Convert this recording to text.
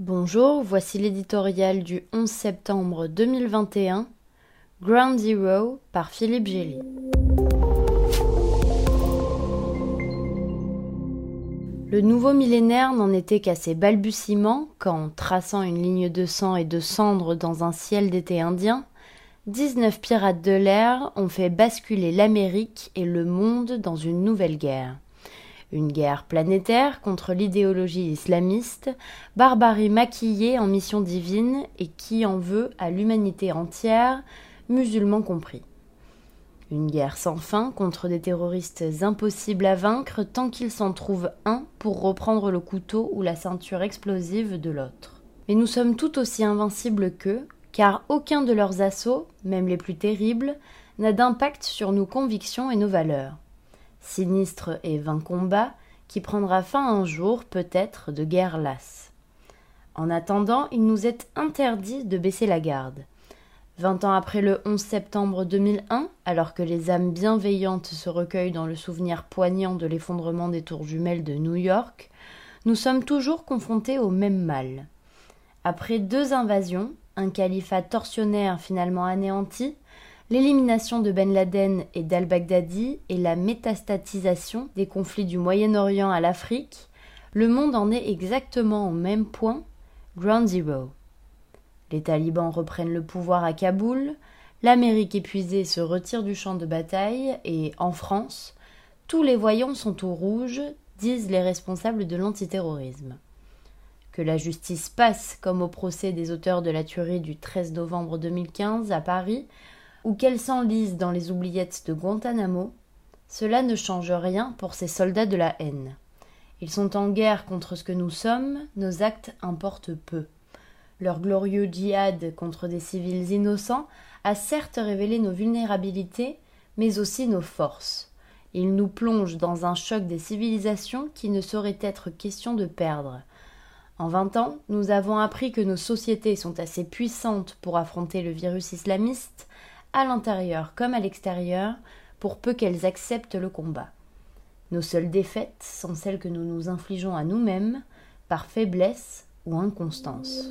Bonjour, voici l'éditorial du 11 septembre 2021, Ground Zero par Philippe Gély. Le nouveau millénaire n'en était qu'à ses balbutiements quand, traçant une ligne de sang et de cendres dans un ciel d'été indien, 19 pirates de l'air ont fait basculer l'Amérique et le monde dans une nouvelle guerre. Une guerre planétaire contre l'idéologie islamiste, barbarie maquillée en mission divine et qui en veut à l'humanité entière, musulmans compris. Une guerre sans fin contre des terroristes impossibles à vaincre tant qu'ils s'en trouvent un pour reprendre le couteau ou la ceinture explosive de l'autre. Mais nous sommes tout aussi invincibles qu'eux, car aucun de leurs assauts, même les plus terribles, n'a d'impact sur nos convictions et nos valeurs. Sinistre et vain combat, qui prendra fin un jour, peut-être, de guerre lasse. En attendant, il nous est interdit de baisser la garde. Vingt ans après le 11 septembre 2001, alors que les âmes bienveillantes se recueillent dans le souvenir poignant de l'effondrement des tours jumelles de New York, nous sommes toujours confrontés au même mal. Après deux invasions, un califat tortionnaire finalement anéanti, l'élimination de Ben Laden et d'al-Baghdadi et la métastatisation des conflits du Moyen-Orient à l'Afrique, le monde en est exactement au même point, Ground Zero. Les talibans reprennent le pouvoir à Kaboul, l'Amérique épuisée se retire du champ de bataille et, en France, tous les voyants sont au rouge, disent les responsables de l'antiterrorisme. Que la justice passe comme au procès des auteurs de la tuerie du 13 novembre 2015 à Paris, ou qu'elle s'enlise dans les oubliettes de Guantanamo, cela ne change rien pour ces soldats de la haine. Ils sont en guerre contre ce que nous sommes, nos actes importent peu. Leur glorieux djihad contre des civils innocents a certes révélé nos vulnérabilités, mais aussi nos forces. Il nous plonge dans un choc des civilisations qui ne saurait être question de perdre. En vingt ans, nous avons appris que nos sociétés sont assez puissantes pour affronter le virus islamiste, à l'intérieur comme à l'extérieur, pour peu qu'elles acceptent le combat. Nos seules défaites sont celles que nous nous infligeons à nous-mêmes, par faiblesse ou inconstance.